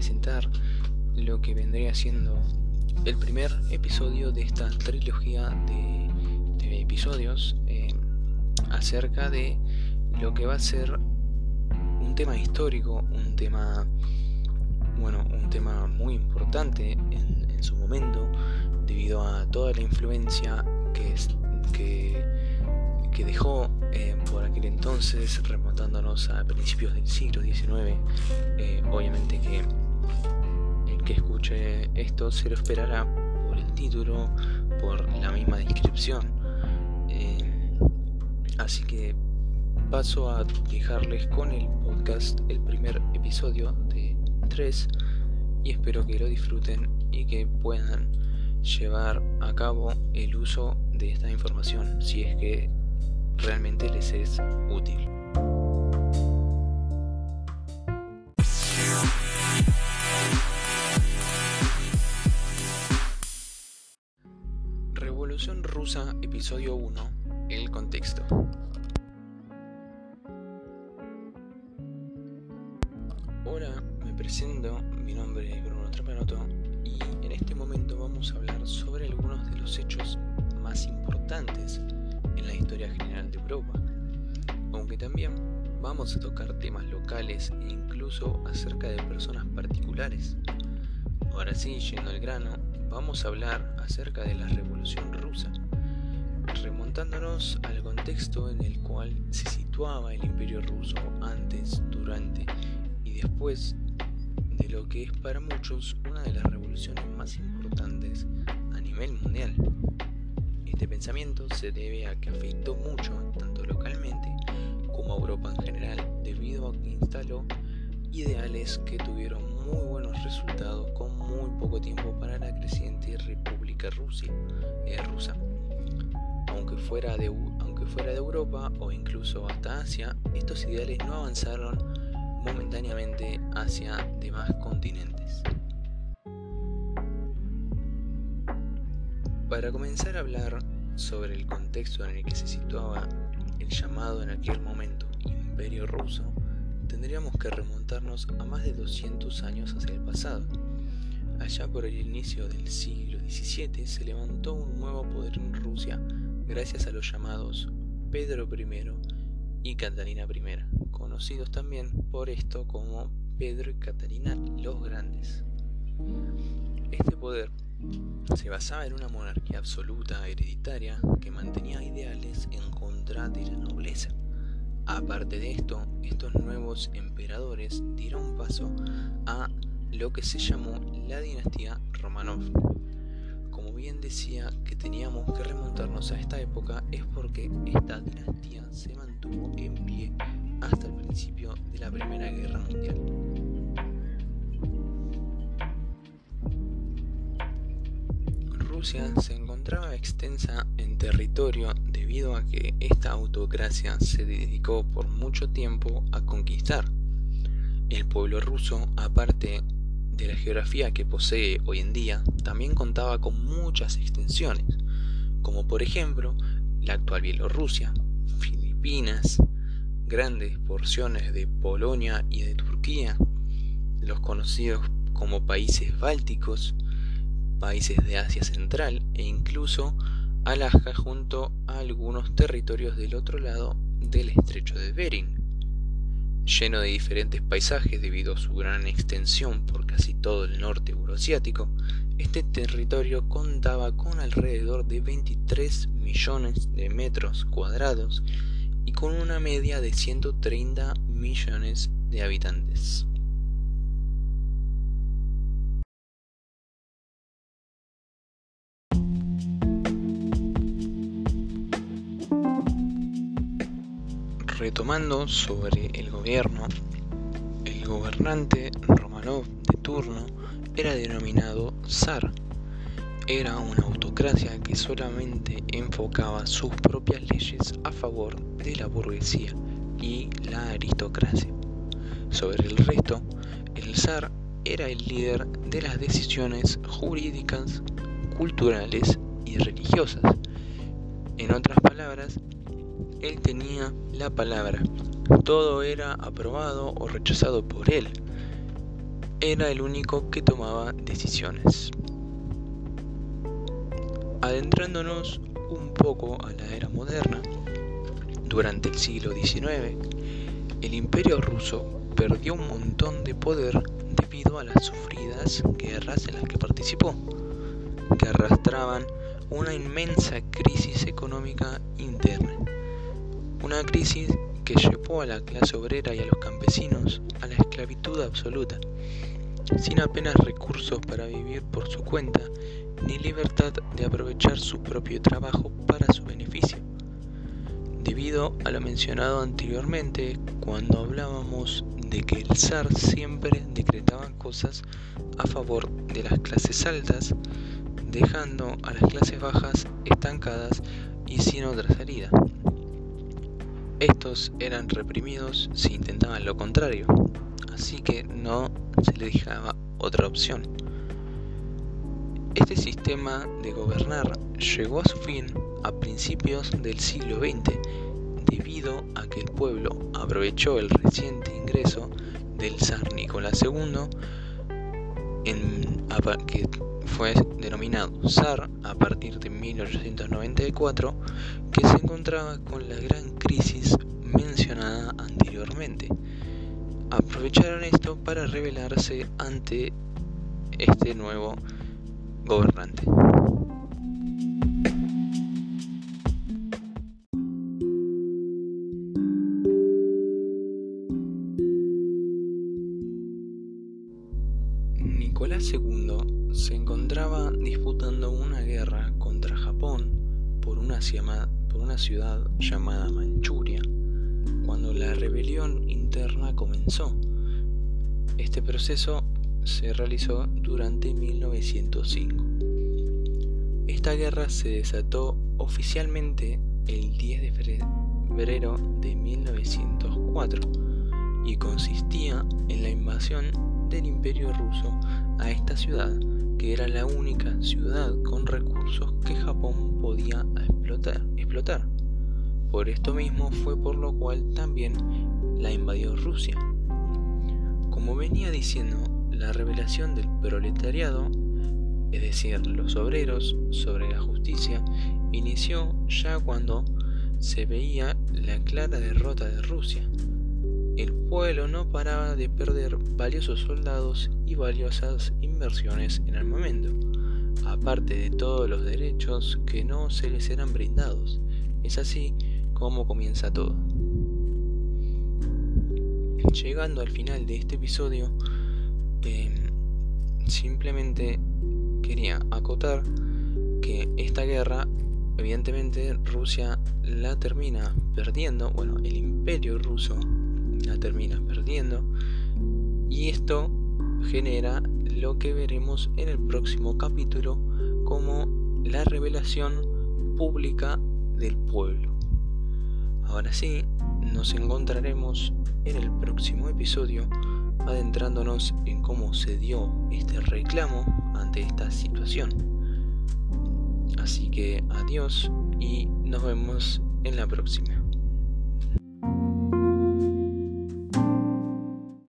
presentar lo que vendría siendo el primer episodio de esta trilogía de, episodios eh, acerca de lo que va a ser un tema histórico, un tema, bueno, un tema muy importante en, su momento debido a toda la influencia que, que, dejó eh, por aquel entonces, remontándonos a principios del siglo XIX. Eh, obviamente que el que escuche esto se lo esperará por el título, por la misma descripción. Eh, así que paso a dejarles con el podcast el primer episodio de 3 y espero que lo disfruten y que puedan llevar a cabo el uso de esta información si es que realmente les es útil. Episodio 1, el contexto. Hola, me presento, mi nombre es Bruno Trapanoto y en este momento vamos a hablar sobre algunos de los hechos más importantes en la historia general de Europa, aunque también vamos a tocar temas locales e incluso acerca de personas particulares. Ahora sí, yendo al grano, vamos a hablar acerca de la Revolución Rusa, remontándonos al contexto en el cual se situaba el Imperio Ruso antes, durante y después de lo que es para muchos una de las revoluciones más importantes a nivel mundial. Este pensamiento se debe a que afectó mucho, tanto localmente como a Europa en general, debido a que instaló ideales que tuvieron muy buenos resultados con muy poco tiempo para la creciente República Rusia, eh, rusa. Aunque fuera, de, aunque fuera de Europa o incluso hasta Asia, estos ideales no avanzaron momentáneamente hacia demás continentes. Para comenzar a hablar sobre el contexto en el que se situaba el llamado en aquel momento Imperio Ruso, tendríamos que remontarnos a más de 200 años hacia el pasado. Allá por el inicio del siglo XVII se levantó un nuevo gracias a los llamados Pedro I y Catalina I, conocidos también por esto como Pedro y Catalina los Grandes. Este poder se basaba en una monarquía absoluta hereditaria que mantenía ideales en contra de la nobleza. Aparte de esto, estos nuevos emperadores dieron paso a lo que se llamó la dinastía Romanov. Bien decía que teníamos que remontarnos a esta época es porque esta dinastía se mantuvo en pie hasta el principio de la Primera Guerra Mundial. Rusia se encontraba extensa en territorio debido a que esta autocracia se dedicó por mucho tiempo a conquistar. El pueblo ruso, aparte de la geografía que posee hoy en día, también contaba con muchas extensiones, como por ejemplo la actual Bielorrusia, Filipinas, grandes porciones de Polonia y de Turquía, los conocidos como países bálticos, países de Asia Central e incluso Alaska junto a algunos territorios del otro lado del estrecho de Bering. Lleno de diferentes paisajes debido a su gran extensión por casi todo el norte euroasiático, este territorio contaba con alrededor de 23 millones de metros cuadrados y con una media de 130 millones de habitantes. Retomando sobre el gobierno, el gobernante Romanov de turno era denominado zar. Era una autocracia que solamente enfocaba sus propias leyes a favor de la burguesía y la aristocracia. Sobre el resto, el zar era el líder de las decisiones jurídicas, culturales y religiosas. En otras palabras, él tenía la palabra. Todo era aprobado o rechazado por él. era el único que tomaba decisiones. Adentrándonos un poco a la era moderna, durante el siglo XIX, el imperio ruso perdió un montón de poder debido a las sufridas guerras en las que participó, que arrastraban una inmensa crisis económica interna. Una crisis que llevó a la clase obrera y a los campesinos a la esclavitud absoluta, sin apenas recursos para vivir por su cuenta, ni libertad de aprovechar su propio trabajo para su beneficio. Debido a lo mencionado anteriormente, cuando hablábamos de que el zar siempre decretaba cosas a favor de las clases altas, dejando a las clases bajas estancadas y sin otra salida. Estos eran reprimidos si intentaban lo contrario, así que no se les dejaba otra opción. Este sistema de gobernar llegó a su fin a principios del siglo XX debido a que el pueblo aprovechó el reciente ingreso del zar Nicolás II, en, que fue denominado zar a partir de 1894, que se encontraba con la gran crisis mencionada anteriormente. Aprovecharon esto para rebelarse ante este nuevo gobernante. Nicolás II se encontraba disputando una guerra contra Japón por una, por una ciudad llamada Manchuria, cuando la rebelión interna comenzó. Este proceso se realizó durante 1905. Esta guerra se desató oficialmente el 10 de febrero de 1904 y consistía en la invasión del imperio ruso a esta ciudad, que era la única ciudad con recursos que Japón podía explotar. Por esto mismo fue por lo cual también la invadió Rusia. Como venía diciendo, la revelación del proletariado, es decir, los obreros sobre la justicia, inició ya cuando se veía la clara derrota de Rusia el pueblo no paraba de perder valiosos soldados y valiosas inversiones en armamento, aparte de todos los derechos que no se les eran brindados. Es así como comienza todo. Llegando al final de este episodio, em, simplemente quería acotar que esta guerra, evidentemente Rusia la termina perdiendo, bueno, el imperio ruso la terminas perdiendo. Y esto genera lo que veremos en el próximo capítulo como la revelación pública del pueblo. Ahora sí, nos encontraremos en el próximo episodio adentrándonos en cómo se dio este reclamo ante esta situación. Así que adiós y nos vemos en la próxima.